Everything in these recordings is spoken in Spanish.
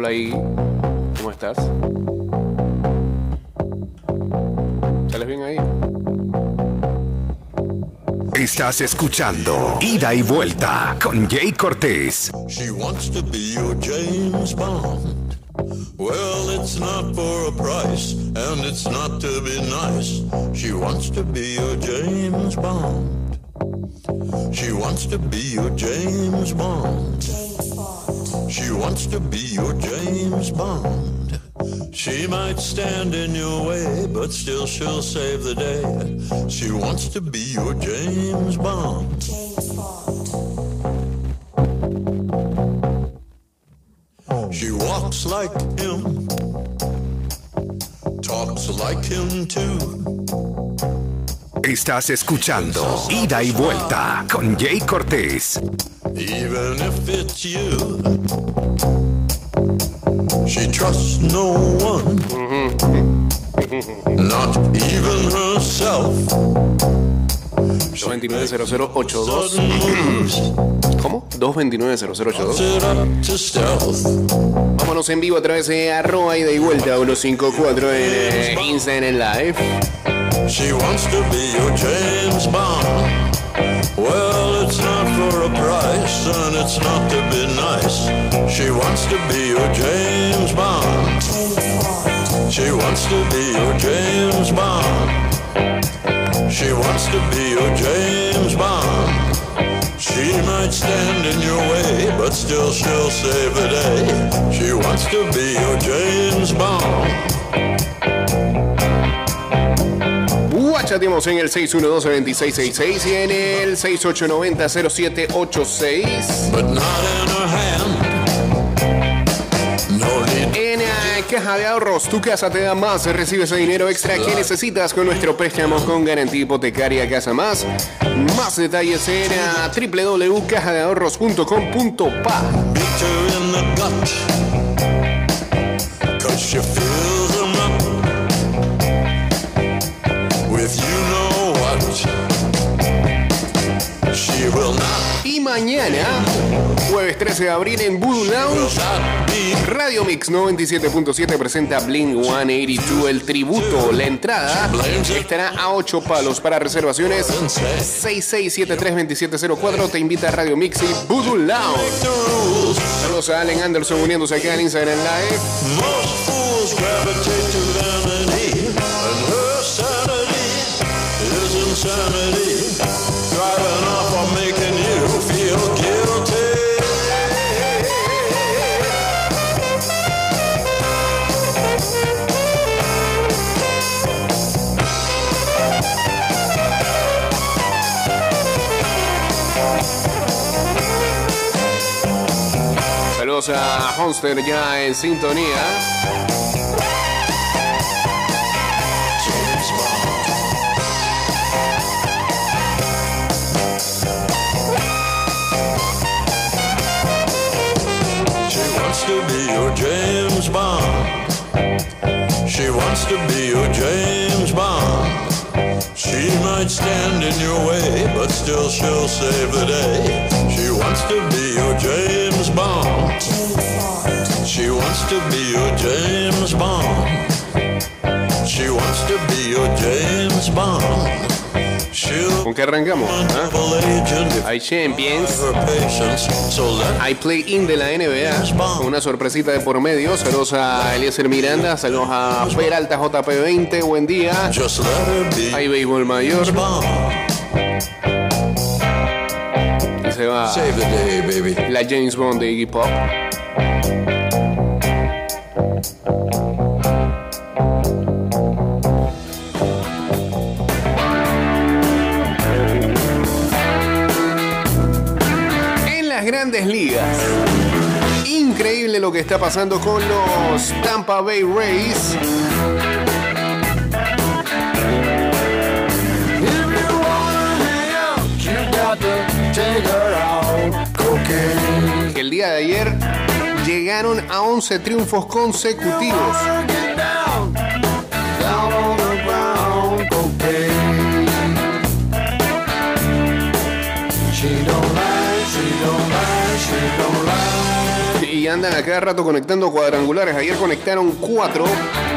Hola ahí. ¿Cómo estás? ¿Sales bien ahí? Estás escuchando Ida y Vuelta con Jay Cortés. She wants to be your James Bond. Well, it's not for a price, and it's not to be nice. She wants to be your James Bond. She wants to be your James Bond. She wants to be your James Bond. She might stand in your way, but still she'll save the day. She wants to be your James Bond. James Bond. She walks like him, talks like him too. Estás escuchando Ida y Vuelta con Jay Cortés. Even if it's you, she trusts no one, not even herself. 229-0082. Sudden moves, ¿Cómo? 229-0082. it up to stealth. Vámonos en vivo a través de arroba ida y vuelta 154 en eh, Instagram en live. She wants to be your James Bond. Well, it's for a price, and it's not to be nice. She wants to be your James Bond. She wants to be your James Bond. She wants to be your James Bond. She might stand in your way, but still she'll save the day. She wants to be your James Bond. Guachateamos en el 612-2666 y en el 6890-0786. but not in her hand. No need En eh, Caja de Ahorros, tu casa te da más. Recibe ese dinero extra que necesitas con nuestro préstamo con garantía hipotecaria Casa Más. Más detalles en eh, www.cajadeahorros.com.pa. mañana, jueves 13 de abril en Voodoo Lounge, Radio Mix 97.7 presenta Blink 182, el tributo. La entrada estará a 8 palos para reservaciones. 66732704 te invita a Radio Mix y Voodoo Lounge. Saludos a Allen Anderson uniéndose acá en Instagram Live. Saludos a Honster ya en sintonía. She wants to be your James Bond. She wants to be your James Bond. She might stand in your way, but still she'll save the day. She wants to be your James Bond. She wants to be your James Bond. She wants to be your James Bond. She'll ¿Con qué arrancamos? ¿Ah? Hay Champions. Hay play-in de la NBA con una sorpresita de por medio. Saludos a Eliezer Miranda, saludos a Peralta JP20, buen día. Hay béisbol mayor se va Save the day, baby. la James Bond de Iggy Pop. En las grandes ligas. Increíble lo que está pasando con los Tampa Bay Rays. De ayer llegaron a 11 triunfos consecutivos. y andan a cada rato conectando cuadrangulares. Ayer conectaron cuatro,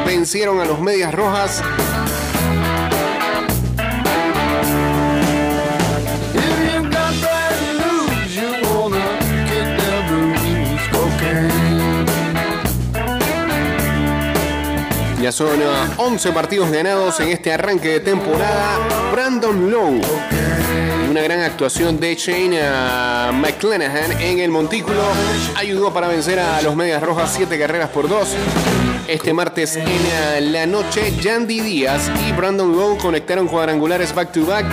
vencieron a los Medias Rojas. Son 11 partidos ganados en este arranque de temporada. Brandon Lowe una gran actuación de Shane McClanahan en el montículo. Ayudó para vencer a los Medias Rojas 7 carreras por 2. Este martes en la noche, Yandy Díaz y Brandon Lowe conectaron cuadrangulares back to back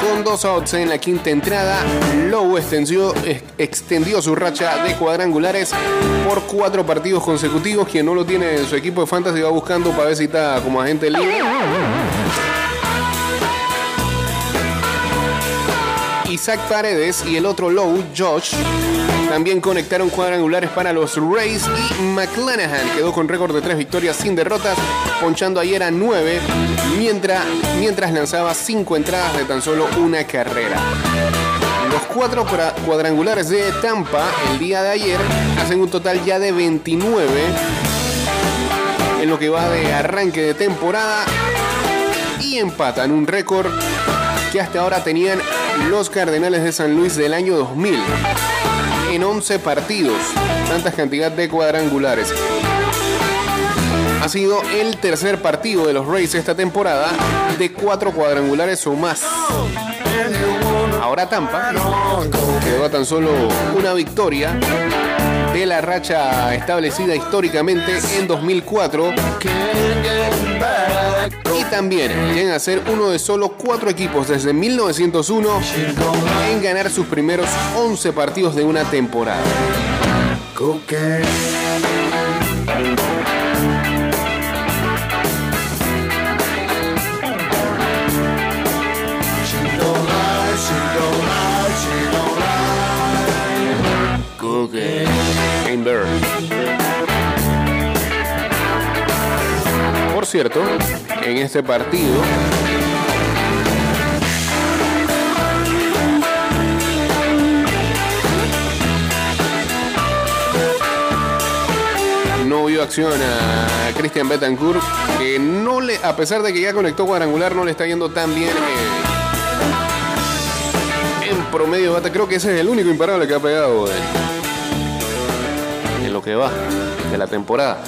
con dos outs en la quinta entrada. Lowe extendió, su racha de cuadrangulares por cuatro partidos consecutivos. Quien no lo tiene en su equipo de fantasy va buscando está como agente libre. Isaac Paredes y el otro Low, Josh, también conectaron cuadrangulares para los Rays y McClanahan quedó con récord de tres victorias sin derrotas, ponchando ayer a nueve, mientras, mientras lanzaba cinco entradas de tan solo una carrera. Los cuatro cuadrangulares de Tampa el día de ayer hacen un total ya de 29 en lo que va de arranque de temporada y empatan un récord que hasta ahora tenían los Cardenales de San Luis del año 2000 en 11 partidos, tantas cantidad de cuadrangulares. Ha sido el tercer partido de los Rays esta temporada de cuatro cuadrangulares o más. Ahora Tampa quedó a tan solo una victoria de la racha establecida históricamente en 2004 y también llegan a ser uno de solo cuatro equipos desde 1901 en ganar sus primeros 11 partidos de una temporada. Por cierto, en este partido no vio acción a Christian Betancourt, que no le, a pesar de que ya conectó cuadrangular, no le está yendo tan bien eh, en promedio. Creo que ese es el único imparable que ha pegado en lo que va de la temporada.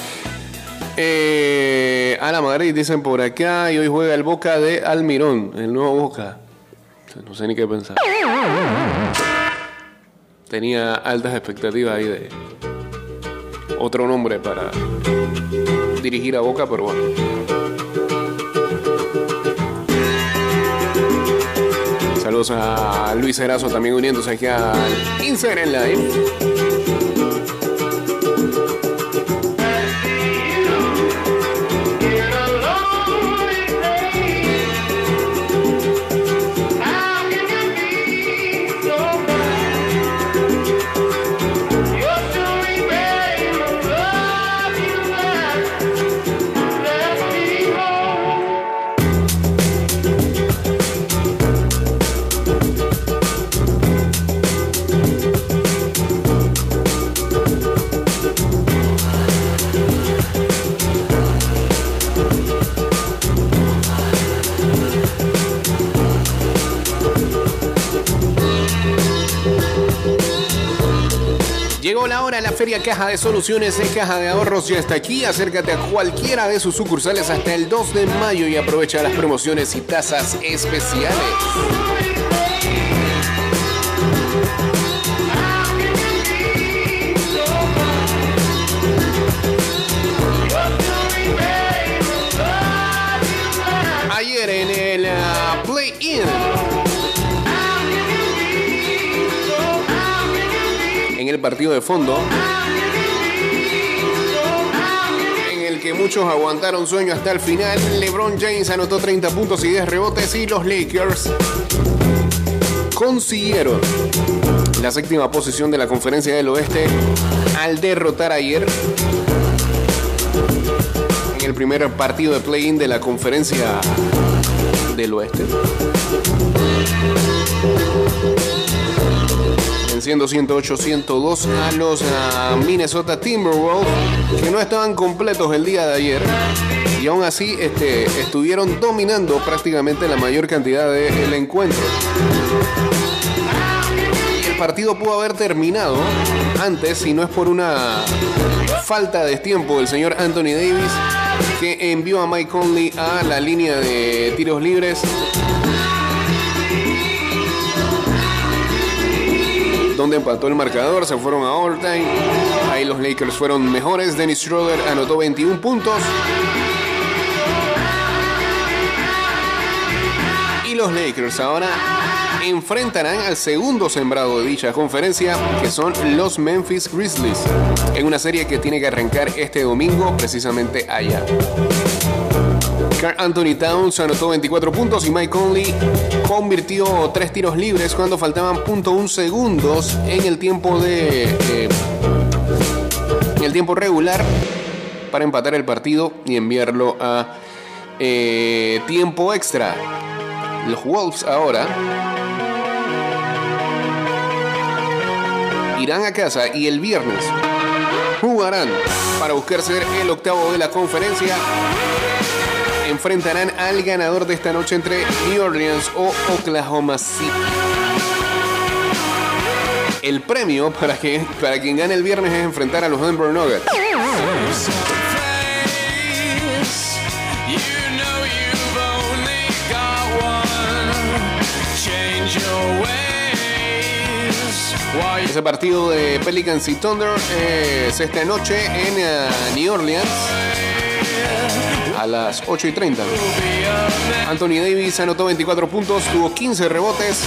Eh, la Madrid dicen por acá y hoy juega el Boca de Almirón, el nuevo Boca. No sé ni qué pensar. Tenía altas expectativas ahí de otro nombre para dirigir a Boca, pero bueno. Saludos a Luis Erazo también uniéndose aquí al Instagram Live. La Feria Caja de Soluciones de Caja de Ahorros ya está aquí. Acércate a cualquiera de sus sucursales hasta el 2 de mayo y aprovecha las promociones y tasas especiales. Partido de fondo, en el que muchos aguantaron sueño hasta el final. LeBron James anotó 30 puntos y 10 rebotes y los Lakers consiguieron la séptima posición de la conferencia del oeste al derrotar ayer en el primer partido de play-in de la conferencia del oeste venciendo 108-102 a los ah, Minnesota Timberwolves, que no estaban completos el día de ayer. Y aún así este, estuvieron dominando prácticamente la mayor cantidad del encuentro. Y el partido pudo haber terminado antes si no es por una falta de tiempo del señor Anthony Davis que envió a Mike Conley a la línea de tiros libres donde empató el marcador, se fueron a overtime. Ahí los Lakers fueron mejores. Dennis Schroeder anotó 21 puntos. Y los Lakers ahora enfrentarán al segundo sembrado de dicha conferencia, que son los Memphis Grizzlies, en una serie que tiene que arrancar este domingo precisamente allá. Carl Anthony Towns anotó 24 puntos y Mike Conley convirtió tres tiros libres cuando faltaban .1 segundos en el tiempo de eh, el tiempo regular para empatar el partido y enviarlo a eh, tiempo extra. Los Wolves ahora irán a casa y el viernes jugarán para buscar ser el octavo de la conferencia enfrentarán al ganador de esta noche entre New Orleans o Oklahoma City. El premio para, que, para quien gane el viernes es enfrentar a los Denver Nuggets. Ese partido de Pelicans y Thunder es esta noche en eh, New Orleans a las 8 y 30. Anthony Davis anotó 24 puntos, tuvo 15 rebotes.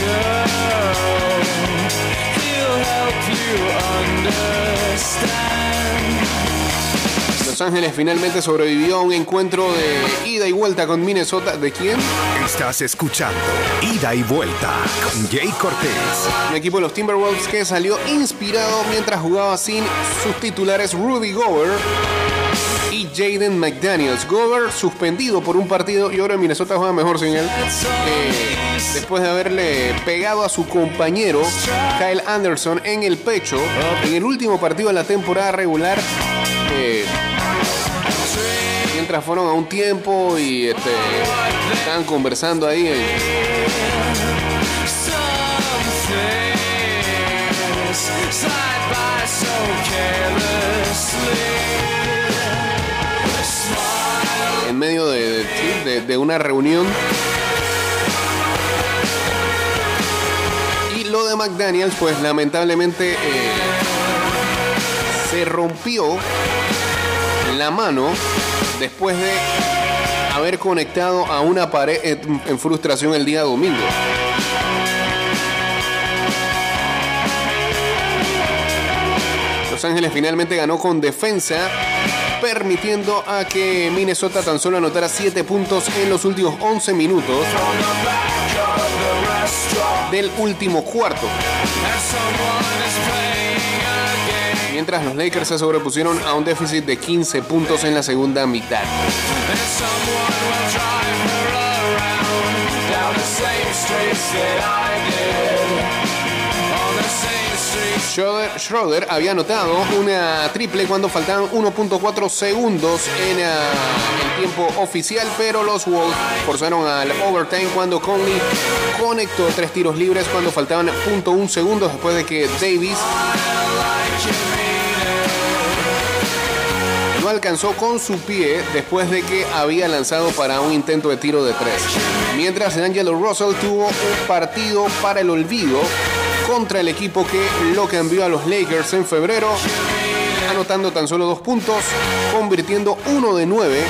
Los Ángeles finalmente sobrevivió a un encuentro de ida y vuelta con Minnesota. ¿De quién? Estás escuchando Ida y Vuelta con Jay Cortés. Un equipo de los Timberwolves que salió inspirado mientras jugaba sin sus titulares Rudy Gobert y Jaden McDaniels. Gover suspendido por un partido y ahora Minnesota juega mejor sin él. Eh, después de haberle pegado a su compañero Kyle Anderson en el pecho en el último partido de la temporada regular. Eh, mientras fueron a un tiempo y este, estaban conversando ahí. en medio de, una reunión. Y lo de McDaniels, pues lamentablemente eh, se rompió la mano después de haber conectado a una pared en frustración el día domingo. Los Ángeles finalmente ganó con defensa permitiendo a que Minnesota tan solo anotara 7 puntos en los últimos 11 minutos del último cuarto. Mientras los Lakers se sobrepusieron a un déficit de 15 puntos en la segunda mitad. Schroeder, había anotado una triple cuando faltaban 1.4 segundos en eh, el tiempo oficial, pero los Wolves forzaron al overtime cuando Conley conectó tres tiros libres cuando faltaban 0.1 segundos después de que Davis no alcanzó con su pie después de que había lanzado para un intento de tiro de tres. Mientras Angelo Russell tuvo un partido para el olvido contra el equipo que lo cambió a los Lakers en febrero, anotando tan solo dos puntos, convirtiendo uno de nueve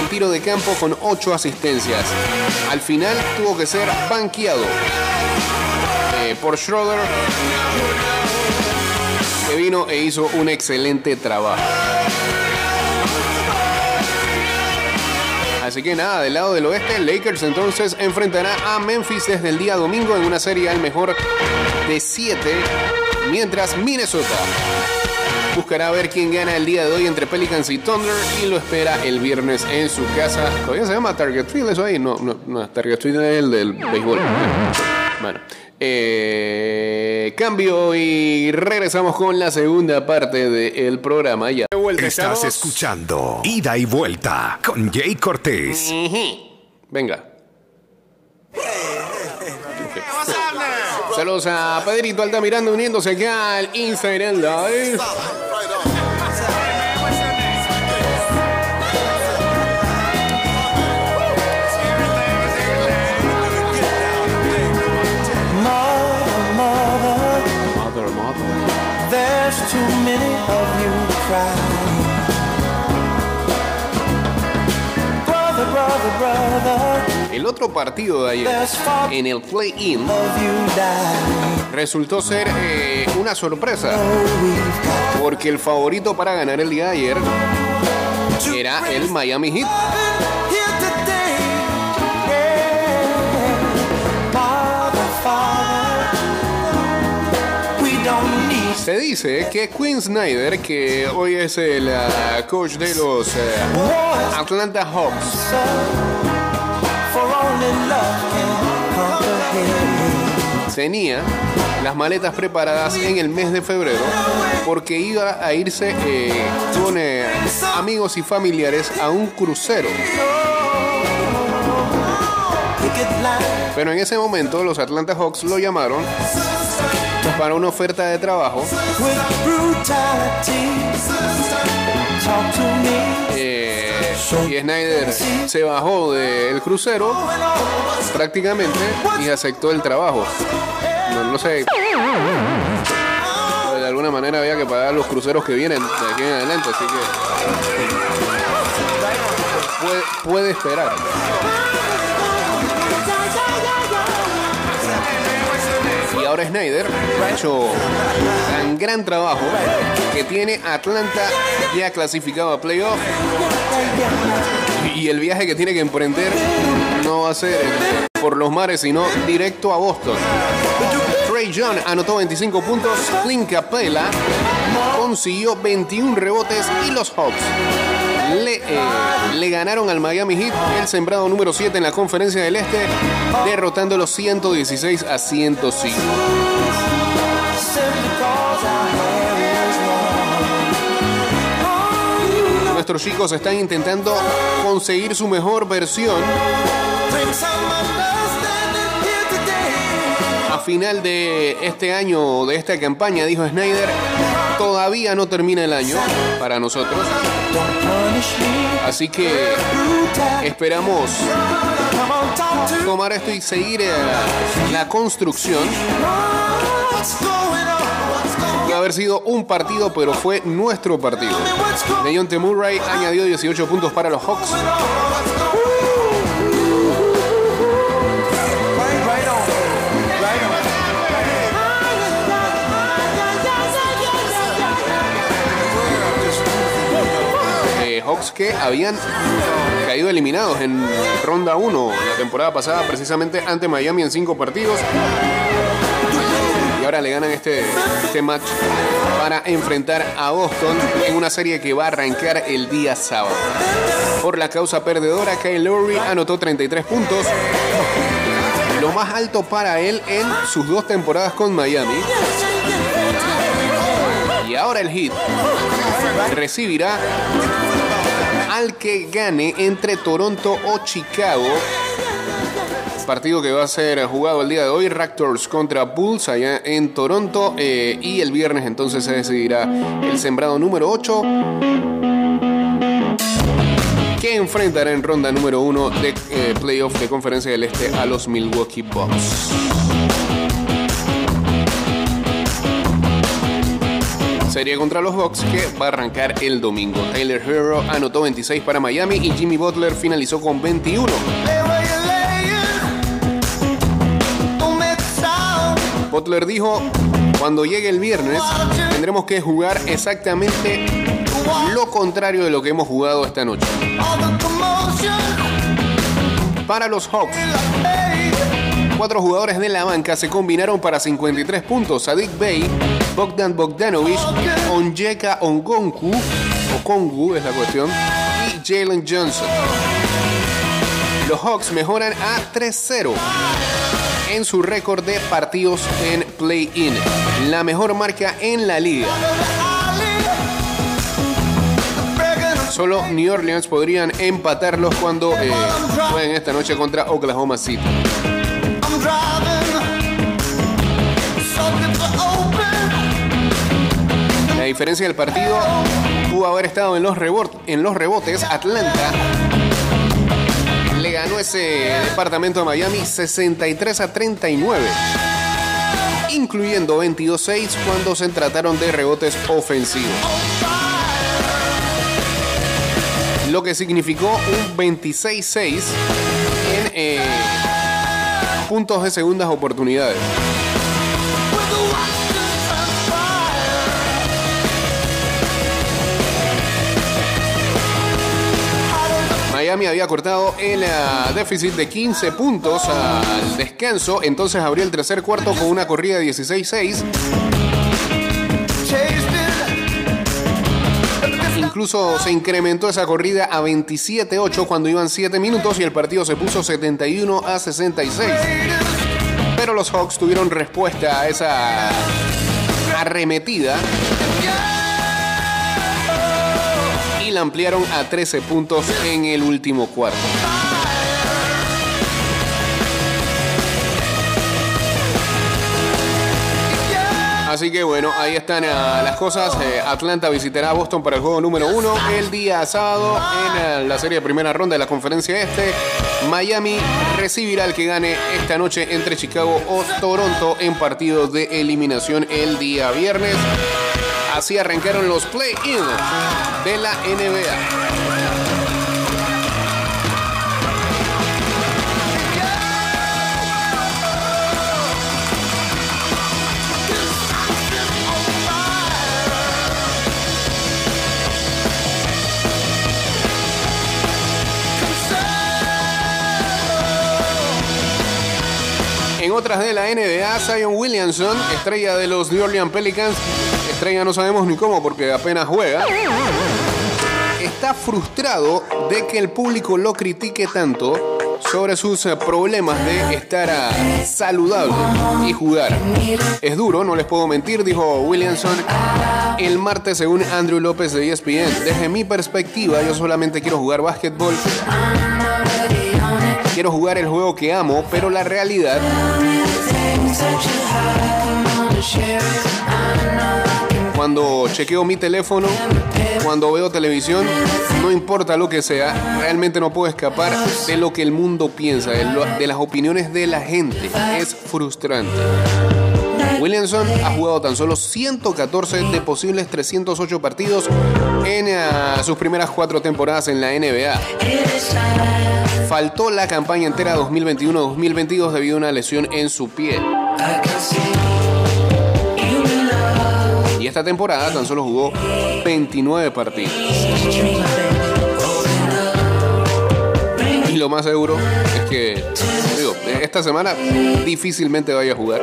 en tiro de campo con ocho asistencias. Al final tuvo que ser banqueado eh, por Schroeder, que vino e hizo un excelente trabajo. Así que nada, del lado del oeste, Lakers entonces enfrentará a Memphis desde el día domingo en una serie al mejor de 7, mientras Minnesota buscará ver quién gana el día de hoy entre Pelicans y Thunder y lo espera el viernes en su casa. Todavía se llama Target Field eso ahí, no, no, no Target Field es el del béisbol. Bueno, eh, cambio y regresamos con la segunda parte del programa. Ya. Estás escuchando Ida y Vuelta con Jay Cortés. Venga. Saludos a Pedrito Altamiranda uniéndose acá al Instagram Live. Too many of you crying. Brother, brother, brother, El otro partido de ayer en el play-in resultó ser eh, una sorpresa Oh, porque el favorito para ganar el día de ayer era el Miami Heat. Se dice que Quinn Snyder, que hoy es el ah, coach de los eh, Atlanta Hawks, tenía las maletas preparadas en el mes de febrero porque iba a irse eh, con eh, amigos y familiares a un crucero. Pero en ese momento los Atlanta Hawks lo llamaron para una oferta de trabajo eh, y Snyder se bajó del crucero prácticamente y aceptó el trabajo. No, sé. De alguna manera había que pagar los cruceros que vienen de aquí en adelante, así que puede esperar. Snyder ha hecho un gran trabajo que tiene Atlanta ya clasificado a playoff. Y el viaje que tiene que emprender no va a ser por los mares, sino directo a Boston. Trey John anotó 25 puntos, Clint Capella consiguió 21 rebotes y los Hawks le, eh, le ganaron al Miami Heat, el sembrado número 7 en la conferencia del Este, derrotándolo 116 a 105. Simply cause our hair is long. Nuestros chicos están intentando conseguir su mejor versión final de este año, de esta campaña, dijo Snyder. Todavía no termina el año para nosotros, así que esperamos tomar esto y seguir eh, la construcción. Puede haber sido un partido, pero fue nuestro partido. Dejounte Murray añadió 18 puntos para los Hawks. Que habían caído eliminados en ronda 1 la temporada pasada, precisamente ante Miami en 5 partidos. Y ahora le ganan este, este match para enfrentar a Boston en una serie que va a arrancar el día sábado. Por la causa perdedora, Kyle Lowry anotó 33 puntos, lo más alto para él en sus dos temporadas con Miami. Y ahora el hit recibirá al que gane entre Toronto o Chicago. Partido que va a ser jugado el día de hoy, Raptors contra Bulls allá en Toronto. eh, y el viernes entonces se decidirá el sembrado número 8 que enfrentará en ronda número 1 de eh, playoff de conferencia del Este a los Milwaukee Bucks. Serie contra los Bucks que va a arrancar el domingo. Taylor Hero anotó 26 para Miami y Jimmy Butler finalizó con 21. Lay where you're laying. Don't make a sound. Butler dijo, cuando llegue el viernes tendremos que jugar exactamente lo contrario de lo que hemos jugado esta noche. Para los Hawks, cuatro jugadores de la banca se combinaron para 53 puntos. Sadik Bey, Bogdan Bogdanovic, Onyeka Ongonku, o Kongu es la cuestión, y Jalen Johnson. Los Hawks mejoran a 3-0 en su récord de partidos en play-in. La mejor marca en la liga. Solo New Orleans podrían empatarlos cuando eh, jueguen esta noche contra Oklahoma City. Diferencia del partido pudo haber estado en los, en los rebotes. Atlanta le ganó ese departamento a Miami 63 a 39, incluyendo 22-6 cuando se trataron de rebotes ofensivos. Lo que significó un 26-6 en eh, puntos de segundas oportunidades. Miami había cortado el ah, déficit de 15 puntos al descanso, entonces abrió el tercer cuarto con una corrida de 16-6. chased it. Incluso se incrementó esa corrida a 27-8 cuando iban 7 minutos y el partido se puso 71 a 66. Pero los Hawks tuvieron respuesta a esa arremetida ampliaron a 13 puntos en el último cuarto. Así que bueno, ahí están ah, las cosas. Eh, Atlanta visitará a Boston para el juego número uno el día sábado en ah, la serie primera ronda de la conferencia este. Miami recibirá al que gane esta noche entre Chicago o Toronto en partidos de eliminación el día viernes. Así arrancaron los play-in de la NBA. En otras de la NBA, Zion Williamson, estrella de los New Orleans Pelicans, estrella no sabemos ni cómo porque apenas juega, está frustrado de que el público lo critique tanto sobre sus problemas de estar saludable y jugar. Es duro, no les puedo mentir, dijo Williamson el martes según Andrew López de ESPN. Desde mi perspectiva, yo solamente quiero jugar básquetbol. Quiero jugar el juego que amo, pero la realidad cuando chequeo mi teléfono, cuando veo televisión, no importa lo que sea, realmente no puedo escapar de lo que el mundo piensa, de, las opiniones de la gente. Es frustrante. Williamson ha jugado tan solo 114 de posibles 308 partidos en ah, sus primeras cuatro temporadas en la NBA. Faltó la campaña entera 2021-2022 debido a una lesión en su pie. Y esta temporada tan solo jugó 29 partidos. Y lo más seguro es que, digo, esta semana difícilmente vaya a jugar.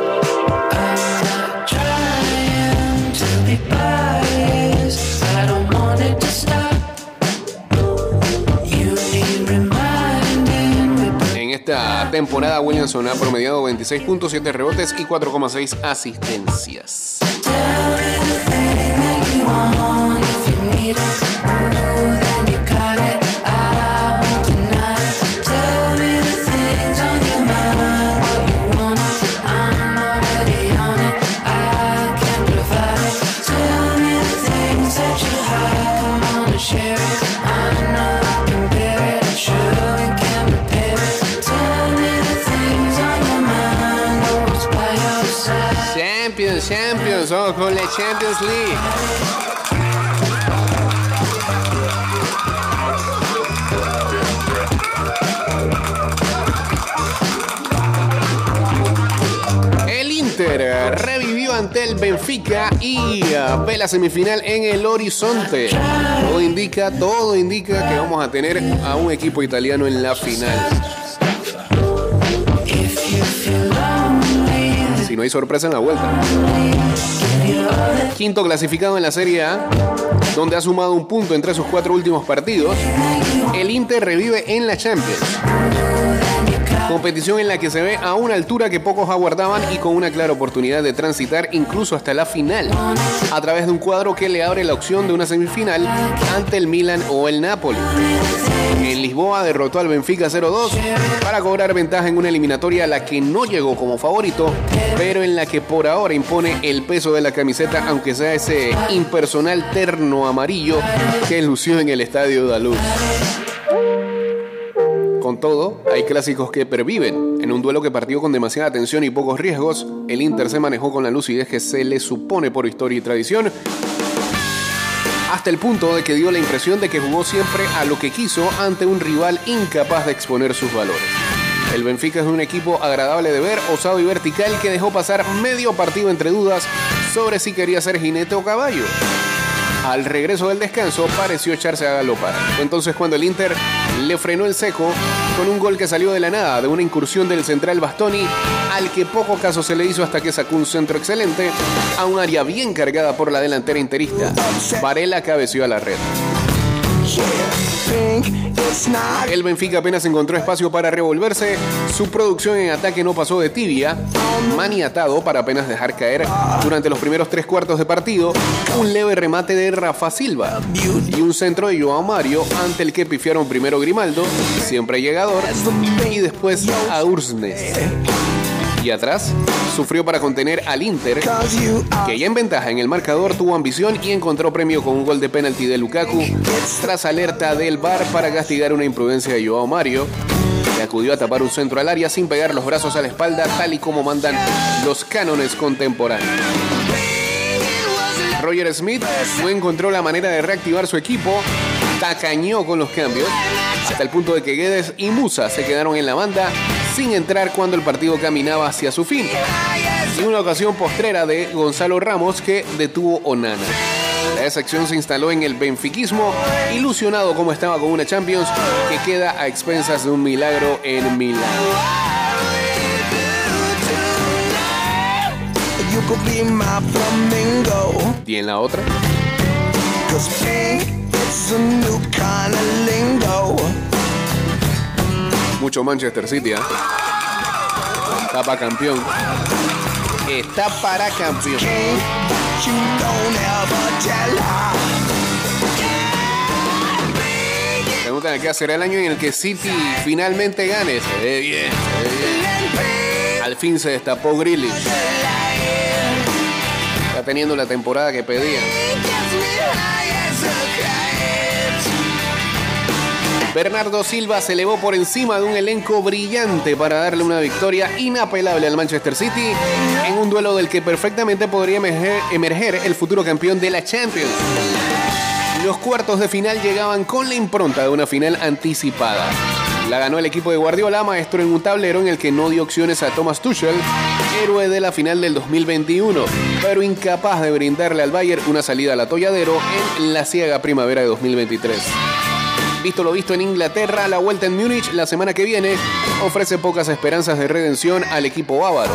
Temporada Williamson ha promediado 26.7 rebotes y 4,6 asistencias. Champions League. El Inter revivió ante el Benfica y eh, ve la semifinal en el horizonte. Todo indica, todo indica que vamos a tener a un equipo italiano en la final. Si no hay sorpresa en la vuelta. Quinto clasificado en la Serie A, donde ha sumado un punto entre sus cuatro últimos partidos. El Inter revive en la Champions. Competición en la que se ve a una altura que pocos aguardaban y con una clara oportunidad de transitar incluso hasta la final, a través de un cuadro que le abre la opción de una semifinal ante el Milan o el Napoli. En Lisboa derrotó al Benfica 0-2 para cobrar ventaja en una eliminatoria a la que no llegó como favorito, pero en la que por ahora impone el peso de la camiseta, aunque sea ese impersonal terno amarillo que lució en el estadio Daluz. Todo, hay clásicos que perviven. En un duelo que partió con demasiada tensión y pocos riesgos, el Inter se manejó con la lucidez que se le supone por historia y tradición, hasta el punto de que dio la impresión de que jugó siempre a lo que quiso ante un rival incapaz de exponer sus valores. El Benfica es un equipo agradable de ver, osado y vertical que dejó pasar medio partido entre dudas sobre si quería ser jinete o caballo. Al regreso del descanso pareció echarse a galopar. Fue entonces cuando el Inter le frenó el seco con un gol que salió de la nada, de una incursión del central Bastoni, al que poco caso se le hizo hasta que sacó un centro excelente a un área bien cargada por la delantera interista. Varela cabeció a la red. El Benfica apenas encontró espacio para revolverse. Su producción en ataque no pasó de tibia, maniatado para apenas dejar caer durante los primeros tres cuartos de partido un leve remate de Rafa Silva y un centro de Joao Mario ante el que pifiaron primero Grimaldo, siempre llegador, y después a Ursnes. Y atrás, sufrió para contener al Inter, que ya en ventaja en el marcador tuvo ambición y encontró premio con un gol de penalti de Lukaku, tras alerta del VAR para castigar una imprudencia de Joao Mario, que acudió a tapar un centro al área sin pegar los brazos a la espalda, tal y como mandan los cánones contemporáneos. Roger Smith no encontró la manera de reactivar su equipo, tacañó con los cambios, hasta el punto de que Guedes y Musa se quedaron en la banda sin entrar cuando el partido caminaba hacia su fin. Y una ocasión postrera de Gonzalo Ramos que detuvo Onana. La sección se instaló en el benfiquismo, ilusionado como estaba con una Champions que queda a expensas de un milagro en Milán. Y en la otra, Mucho Manchester City, ¿ah? Está para campeón. Está para campeón. You don't qué será el año en el que City finalmente gane. Se ve bien. Al fin se destapó Grealish. Está teniendo la temporada que pedía. Bernardo Silva se elevó por encima de un elenco brillante para darle una victoria inapelable al Manchester City en un duelo del que perfectamente podría emerger, el futuro campeón de la Champions. Los cuartos de final llegaban con la impronta de una final anticipada. La ganó el equipo de Guardiola, maestro en un tablero en el que no dio opciones a Thomas Tuchel, héroe de la final del 2021, pero incapaz de brindarle al Bayern una salida al atolladero en la ciega primavera de 2023. Visto lo visto en Inglaterra, la vuelta en Múnich la semana que viene ofrece pocas esperanzas de redención al equipo bávaro.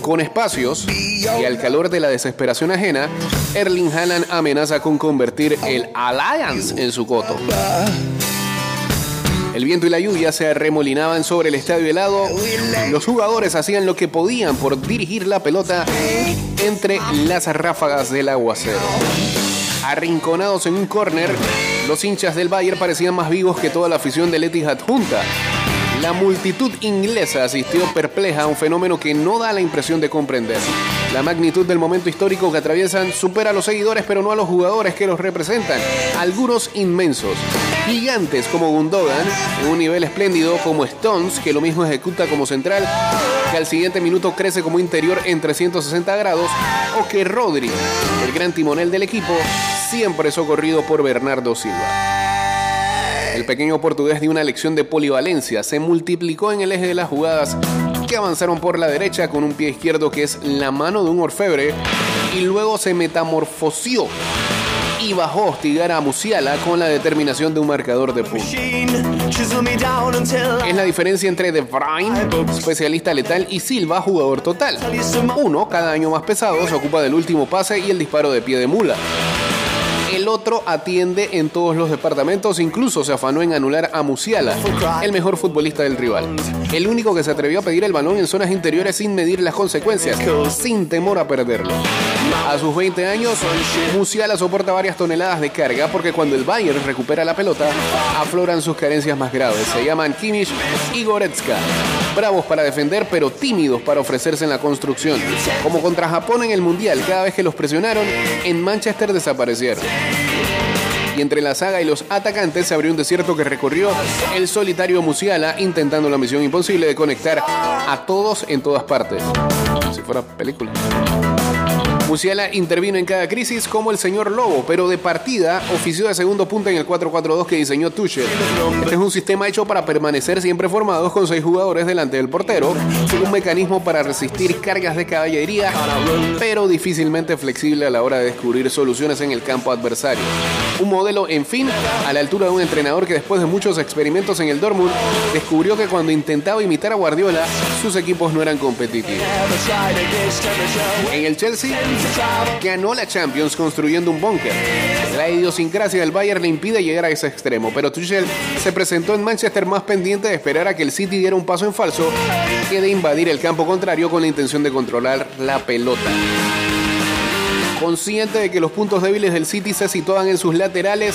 Con espacios y al calor de la desesperación ajena, Erling Haaland amenaza con convertir el Alliance en su coto. El viento y la lluvia se arremolinaban sobre el estadio helado. Los jugadores hacían lo que podían por dirigir la pelota entre las ráfagas del aguacero. Arrinconados en un córner, los hinchas del Bayern parecían más vivos que toda la afición del Etihad junta. La multitud inglesa asistió perpleja a un fenómeno que no da la impresión de comprender. La magnitud del momento histórico que atraviesan supera a los seguidores, pero no a los jugadores que los representan. Algunos inmensos, gigantes como Gundogan, en un nivel espléndido como Stones, que lo mismo ejecuta como central, que al siguiente minuto crece como interior en 360 grados, o que Rodri, el gran timonel del equipo, siempre socorrido por Bernardo Silva. El pequeño portugués dio una lección de polivalencia, se multiplicó en el eje de las jugadas que avanzaron por la derecha con un pie izquierdo que es la mano de un orfebre y luego se metamorfoseó y bajó a hostigar a Musiala con la determinación de un marcador de punta. Es la diferencia entre De Bruyne, especialista letal, y Silva, jugador total. Uno, cada año más pesado, se ocupa del último pase y el disparo de pie de mula. El otro atiende en todos los departamentos, incluso se afanó en anular a Musiala, el mejor futbolista del rival. El único que se atrevió a pedir el balón en zonas interiores sin medir las consecuencias, sin temor a perderlo. A sus 20 años, Musiala soporta varias toneladas de carga porque cuando el Bayern recupera la pelota, afloran sus carencias más graves. Se llaman Kimmich y Goretzka. Bravos para defender, pero tímidos para ofrecerse en la construcción. Como contra Japón en el Mundial, cada vez que los presionaron, en Manchester desaparecieron. Y entre la saga y los atacantes se abrió un desierto que recorrió el solitario Musiala intentando la misión imposible de conectar a todos en todas partes. Si fuera película. Musiala intervino en cada crisis como el señor Lobo, pero de partida ofició de segundo punto en el 4-4-2 que diseñó Tuchel. Este es un sistema hecho para permanecer siempre formados con seis jugadores delante del portero, un mecanismo para resistir cargas de caballería, pero difícilmente flexible a la hora de descubrir soluciones en el campo adversario. Un modelo, en fin, a la altura de un entrenador que después de muchos experimentos en el Dortmund, descubrió que cuando intentaba imitar a Guardiola, sus equipos no eran competitivos. En el Chelsea, ganó la Champions construyendo un búnker. La idiosincrasia del Bayern le impide llegar a ese extremo, pero Tuchel se presentó en Manchester más pendiente de esperar a que el City diera un paso en falso que de invadir el campo contrario con la intención de controlar la pelota. Consciente de que los puntos débiles del City se situaban en sus laterales,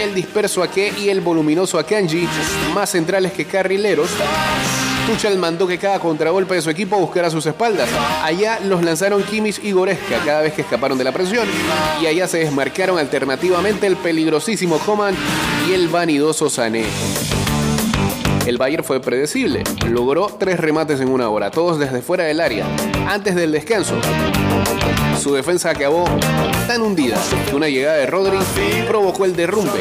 el disperso Ake y el voluminoso Akanji, más centrales que carrileros, Tuchel mandó que cada contragolpe de su equipo buscara sus espaldas. Allá los lanzaron Kimmich y Goretzka cada vez que escaparon de la presión y allá se desmarcaron alternativamente el peligrosísimo Coman y el vanidoso Sané. El Bayern fue predecible. Logró tres remates en una hora, todos desde fuera del área. Antes del descanso, su defensa acabó tan hundida que una llegada de Rodri provocó el derrumbe.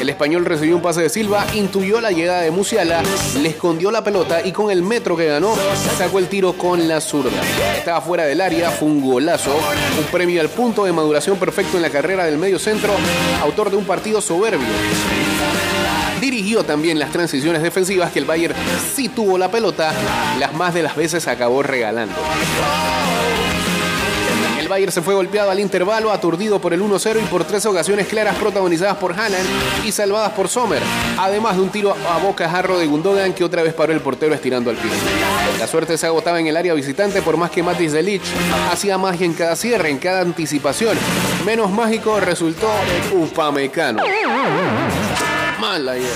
El español recibió un pase de Silva, intuyó la llegada de Musiala, le escondió la pelota y con el metro que ganó sacó el tiro con la zurda. Estaba fuera del área, fue un golazo, un premio al punto de maduración perfecto en la carrera del medio centro, autor de un partido soberbio. Dirigió también las transiciones defensivas que el Bayern sí tuvo la pelota, las más de las veces acabó regalando. Bayern se fue golpeado al intervalo, aturdido por el 1-0 y por tres ocasiones claras protagonizadas por Haaland y salvadas por Sommer, además de un tiro a boca jarro de Gundogan que otra vez paró el portero estirando al piso. La suerte se agotaba en el área visitante por más que Matis de Lich hacía magia en cada cierre, en cada anticipación. Menos mágico resultó Upamecano. Mala idea.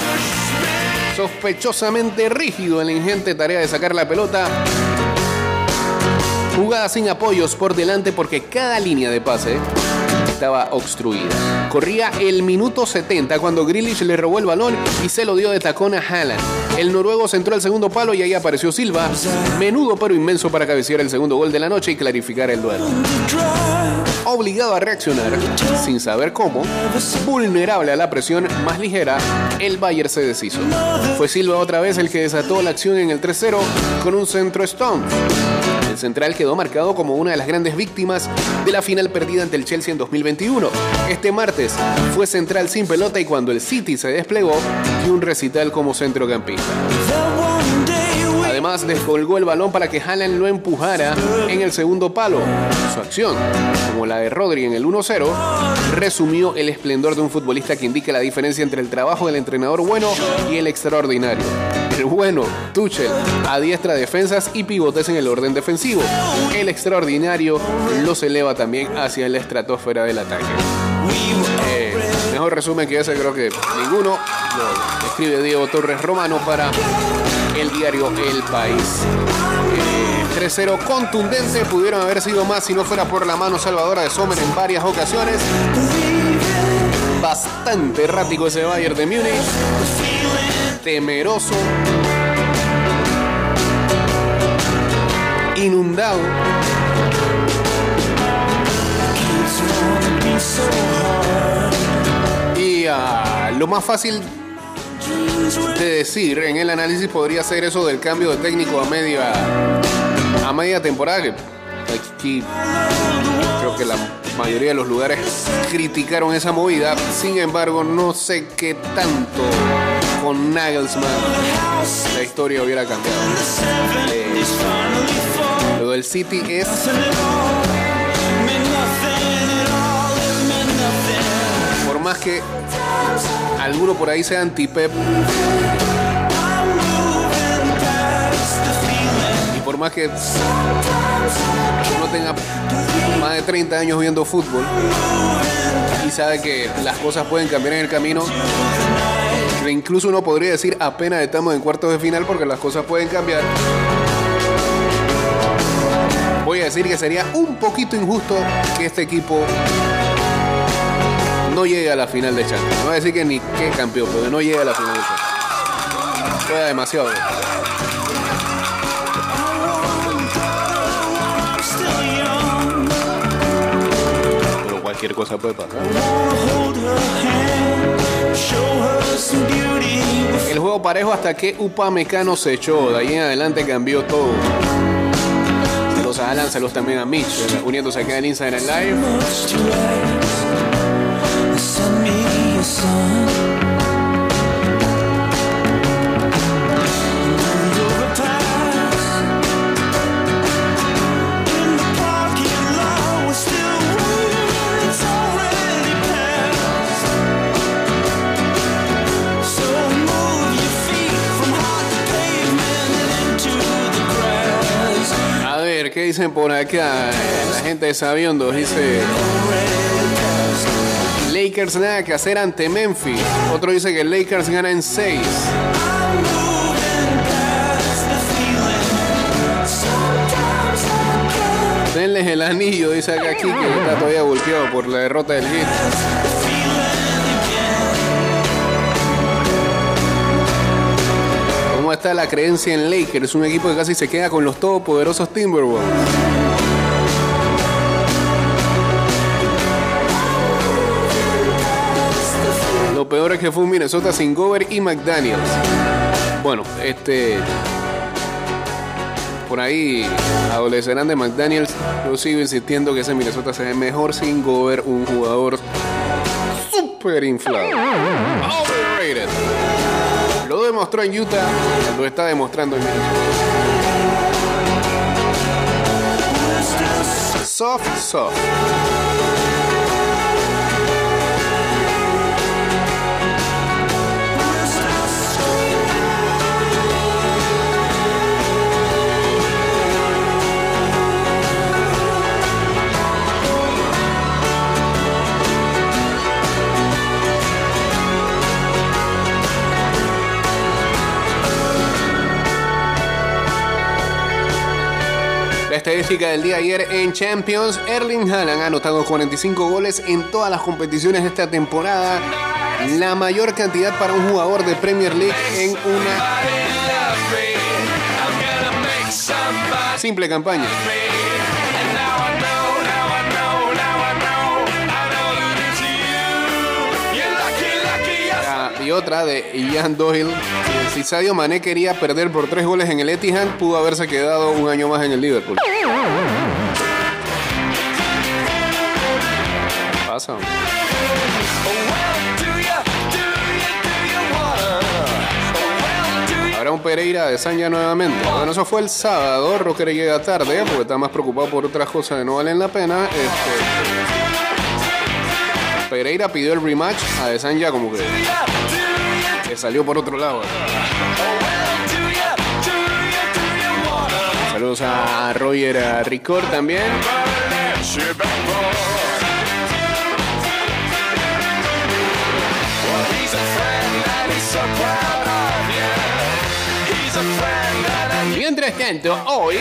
Sospechosamente rígido en la ingente tarea de sacar la pelota. Jugada sin apoyos por delante porque cada línea de pase estaba obstruida. Corría el minuto 70 cuando Grealish le robó el balón y se lo dio de tacón a Haaland. El noruego centró el segundo palo y ahí apareció Silva, menudo pero inmenso para cabecear el segundo gol de la noche y clarificar el duelo. Obligado a reaccionar, sin saber cómo, vulnerable a la presión más ligera, el Bayern se deshizo. Fue Silva otra vez el que desató la acción en el 3-0 con un centro Stone. El central quedó marcado como una de las grandes víctimas de la final perdida ante el Chelsea en 2021. Este martes fue central sin pelota y cuando el City se desplegó, dio un recital como centrocampista. Además, descolgó el balón para que Haaland lo empujara en el segundo palo. Su acción, como la de Rodri en el 1-0, resumió el esplendor de un futbolista que indica la diferencia entre el trabajo del entrenador bueno y el extraordinario. El bueno, Tuchel, adiestra defensas y pivotes en el orden defensivo. El extraordinario los eleva también hacia la estratosfera del ataque. Mejor resumen que ese creo que ninguno. Escribe Diego Torres Romano para el diario El País. Eh, 3-0 contundente, pudieron haber sido más si no fuera por la mano salvadora de Sommer en varias ocasiones. Bastante errático ese Bayern de Múnich. Temeroso. Inundado. Lo más fácil de decir en el análisis podría ser eso del cambio de técnico a media a media temporada aquí creo que la mayoría de los lugares criticaron esa movida. Sin embargo no sé qué tanto con Nagelsmann la historia hubiera cambiado. Eh, lo del City es que alguno por ahí sea anti-Pep y por más que uno tenga más de 30 años viendo fútbol y sabe que las cosas pueden cambiar en el camino, que incluso uno podría decir apenas estamos en cuartos de final porque las cosas pueden cambiar. Voy a decir que sería un poquito injusto que este equipo no llegue a la final de Champions. No voy a decir que ni que campeón, pero no llegue a la final de Champions. Juega demasiado. bien. Pero cualquier cosa puede pasar. El juego parejo hasta que Upamecano se echó. De ahí en adelante cambió todo. Saludos a Alan, saludos también a Mitch, uniéndose acá en Instagram Live. Dicen por acá? La gente de Sabiondo dice. Lakers nada que hacer ante Memphis. Otro dice que Lakers gana en 6. Denles el anillo, dice acá Kike, que está todavía golpeado por la derrota del Heat. ¿Cómo está la creencia en Lakers? Un equipo que casi se queda con los todopoderosos Timberwolves. Lo peor es que fue un Minnesota sin Gover y McDaniels. Bueno, este. Por ahí adolecerán de McDaniels. Yo sigo insistiendo que ese Minnesota se ve mejor sin Gover, un jugador super inflado. Overrated. Demostró en Utah, lo está demostrando en Minnesota. Soft, soft. La estadística del día ayer en Champions, Erling Haaland ha anotado 45 goles en todas las competiciones de esta temporada, la mayor cantidad para un jugador de Premier League en una simple campaña. Otra de Ian Doyle. Si Sadio Mané quería perder por tres goles en el Etihad, pudo haberse quedado un año más en el Liverpool. Pasa. Habrá un Pereira de Sanya nuevamente. Bueno, eso fue el sábado. Rocker llega tarde porque está más preocupado por otras cosas que no valen la pena. Este, Pereira pidió el rematch a De Sanya como que, que salió por otro lado. Saludos a Roger a Ricor también. Mientras tanto, hoy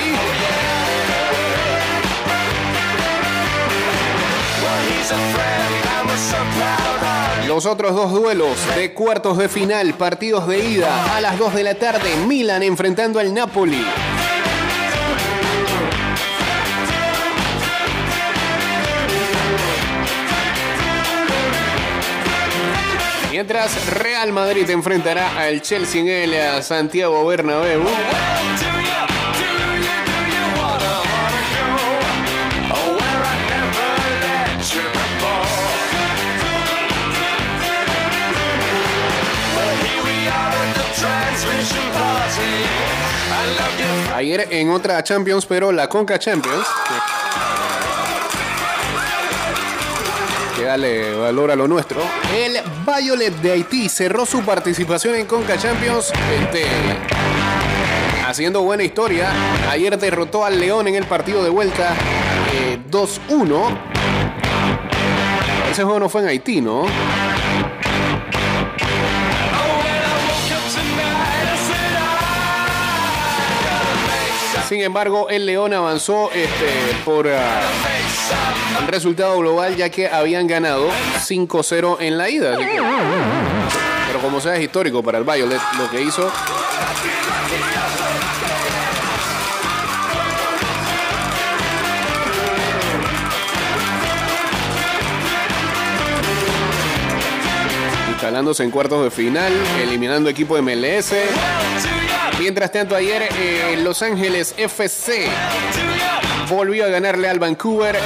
los otros dos duelos de cuartos de final, partidos de ida a las 2 de la tarde, Milan enfrentando al Napoli. Mientras Real Madrid enfrentará al Chelsea en el eh, Santiago Bernabéu. Ayer en otra Champions, pero la Conca Champions. Que darle valor a lo nuestro. El Violet de Haití cerró su participación en Conca Champions. Este, haciendo buena historia. Ayer derrotó al León en el partido de vuelta eh, 2-1. Ese juego no fue en Haití, ¿no? Sin embargo, el León avanzó este, por ah, el resultado global ya que habían ganado 5-0 en la ida. pero como sea es histórico para el Violet lo que hizo. Instalándose en cuartos de final, eliminando equipo de MLS. Mientras tanto, ayer eh, Los Ángeles FC volvió a ganarle al Vancouver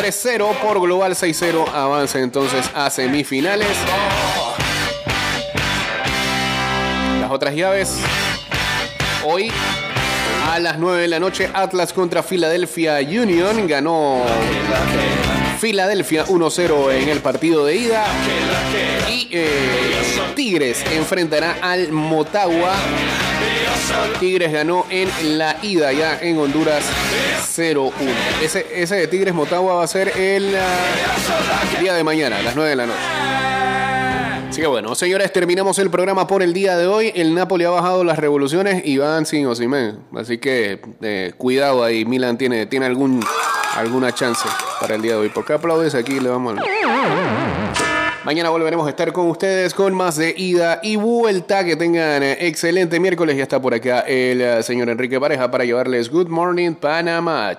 3-0 por global 6-0. Avanza entonces a semifinales. Las otras llaves. Hoy a las 9 de la noche Atlas contra Philadelphia Union. Ganó Filadelfia 1-0 en el partido de ida. Y eh, Tigres enfrentará al Motagua. Tigres ganó en la ida ya en Honduras 0-1. Ese, de Tigres Motagua va a ser el ah, día de mañana, a las 9 de la noche. Así que bueno, señores, terminamos el programa por el día de hoy. El Napoli ha bajado las revoluciones y van sin Osimhen. Así que eh, cuidado ahí. Milan tiene, tiene algún, alguna chance para el día de hoy. ¿Por qué aplaudes aquí? Le vamos a... Mañana volveremos a estar con ustedes con más de ida y vuelta. Que tengan eh, excelente miércoles. Ya está por acá el eh, señor Enrique Pareja para llevarles Good Morning Panamá.